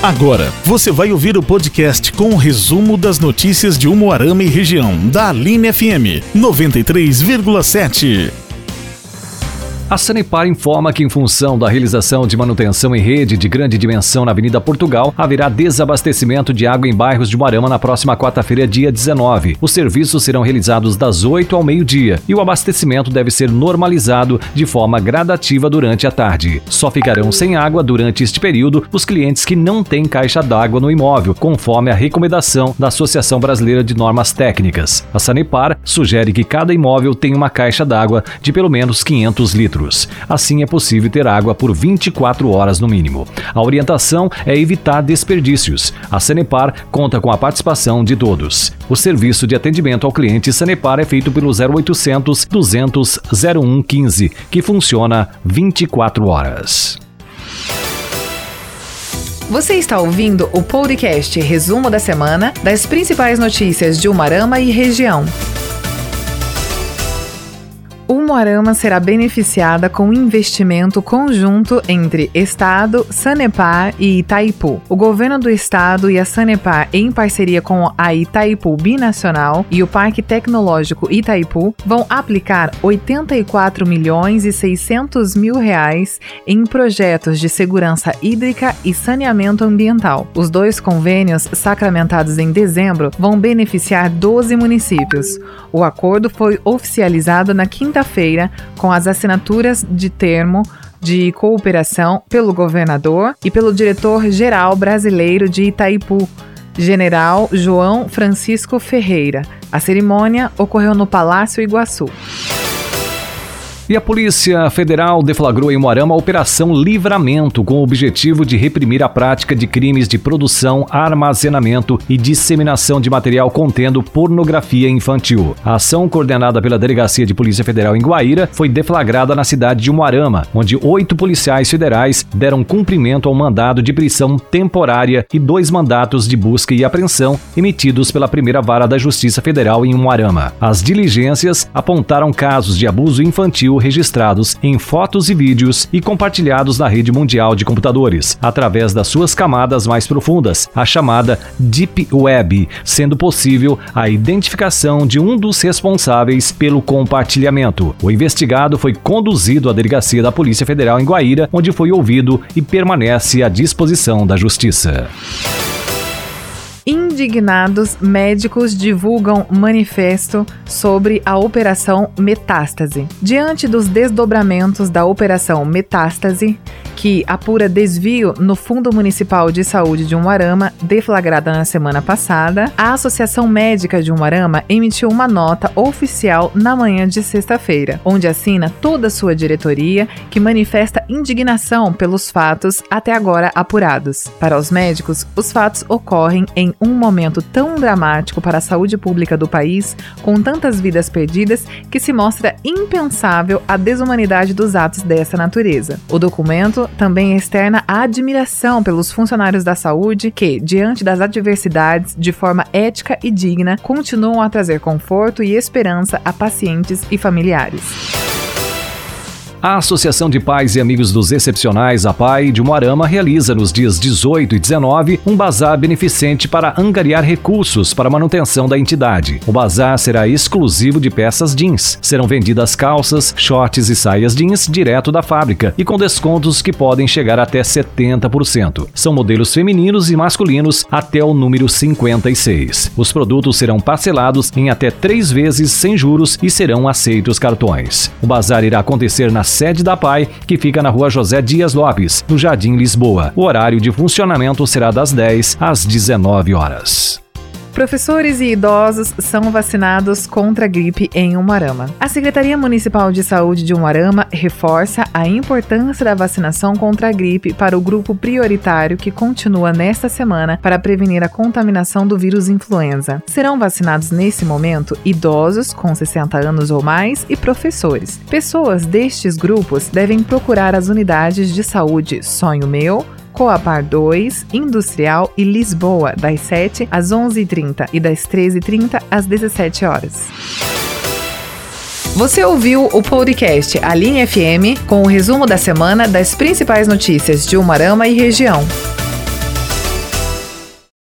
Agora, você vai ouvir o podcast com o resumo das notícias de Umuarama e região, da Aline FM 93,7. A Sanepar informa que, em função da realização de manutenção em rede de grande dimensão na Avenida Portugal, haverá desabastecimento de água em bairros de Moarama na próxima quarta-feira, dia 19. Os serviços serão realizados das 8 ao meio-dia e o abastecimento deve ser normalizado de forma gradativa durante a tarde. Só ficarão sem água durante este período os clientes que não têm caixa d'água no imóvel, conforme a recomendação da Associação Brasileira de Normas Técnicas. A Sanepar sugere que cada imóvel tenha uma caixa d'água de pelo menos 500 litros litros. Assim é possível ter água por 24 horas no mínimo. A orientação é evitar desperdícios. A Sanepar conta com a participação de todos. O serviço de atendimento ao cliente Sanepar é feito pelo 0800 200 0115, que funciona 24 horas. Você está ouvindo o podcast Resumo da Semana das principais notícias de Umarama e região. Umuarama será beneficiada com investimento conjunto entre Estado, Sanepar e Itaipu. O governo do Estado e a Sanepar, em parceria com a Itaipu Binacional e o Parque Tecnológico Itaipu, vão aplicar 84 milhões e 600 mil reais em projetos de segurança hídrica e saneamento ambiental. Os dois convênios, sacramentados em dezembro, vão beneficiar 12 municípios. O acordo foi oficializado na quinta-feira com as assinaturas de termo de cooperação pelo governador e pelo diretor-geral brasileiro de Itaipu, General João Francisco Ferreira. A cerimônia ocorreu no Palácio Iguaçu. E a Polícia Federal deflagrou em Moarama a Operação Livramento, com o objetivo de reprimir a prática de crimes de produção, armazenamento e disseminação de material contendo pornografia infantil. A ação, coordenada pela Delegacia de Polícia Federal em Guaíra, foi deflagrada na cidade de Moarama, onde oito policiais federais deram cumprimento ao mandado de prisão temporária e dois mandatos de busca e apreensão emitidos pela primeira vara da Justiça Federal em Moarama. As diligências apontaram casos de abuso infantil registrados em fotos e vídeos e compartilhados na rede mundial de computadores, através das suas camadas mais profundas, a chamada Deep Web, sendo possível a identificação de um dos responsáveis pelo compartilhamento. O investigado foi conduzido à delegacia da Polícia Federal em Guaíra, onde foi ouvido e permanece à disposição da Justiça. Indignados, médicos divulgam manifesto sobre a Operação Metástase. Diante dos desdobramentos da Operação Metástase, que apura desvio no Fundo Municipal de Saúde de Umuarama, deflagrada na semana passada, a Associação Médica de Umuarama emitiu uma nota oficial na manhã de sexta-feira, onde assina toda a sua diretoria que manifesta indignação pelos fatos até agora apurados. Para os médicos, os fatos ocorrem em um momento tão dramático para a saúde pública do país, com tantas vidas perdidas, que se mostra impensável a desumanidade dos atos dessa natureza. O documento também externa a admiração pelos funcionários da saúde que, diante das adversidades, de forma ética e digna, continuam a trazer conforto e esperança a pacientes e familiares. A Associação de Pais e Amigos dos Excepcionais, a PAI, de Moarama, realiza nos dias 18 e 19 um bazar beneficente para angariar recursos para a manutenção da entidade. O bazar será exclusivo de peças jeans. Serão vendidas calças, shorts e saias jeans direto da fábrica e com descontos que podem chegar até 70%. São modelos femininos e masculinos até o número 56. Os produtos serão parcelados em até três vezes sem juros e serão aceitos cartões. O bazar irá acontecer na sede da PAI, que fica na rua José Dias Lopes, no Jardim Lisboa. O horário de funcionamento será das 10 às 19 horas. Professores e idosos são vacinados contra a gripe em Umarama. A Secretaria Municipal de Saúde de Umarama reforça a importância da vacinação contra a gripe para o grupo prioritário que continua nesta semana para prevenir a contaminação do vírus influenza. Serão vacinados nesse momento idosos com 60 anos ou mais e professores. Pessoas destes grupos devem procurar as unidades de saúde Sonho Meu, Coapar 2, Industrial e Lisboa, das 7 às 11h30 e das 13h30 às 17 horas. Você ouviu o podcast A FM com o resumo da semana das principais notícias de Umarama e região.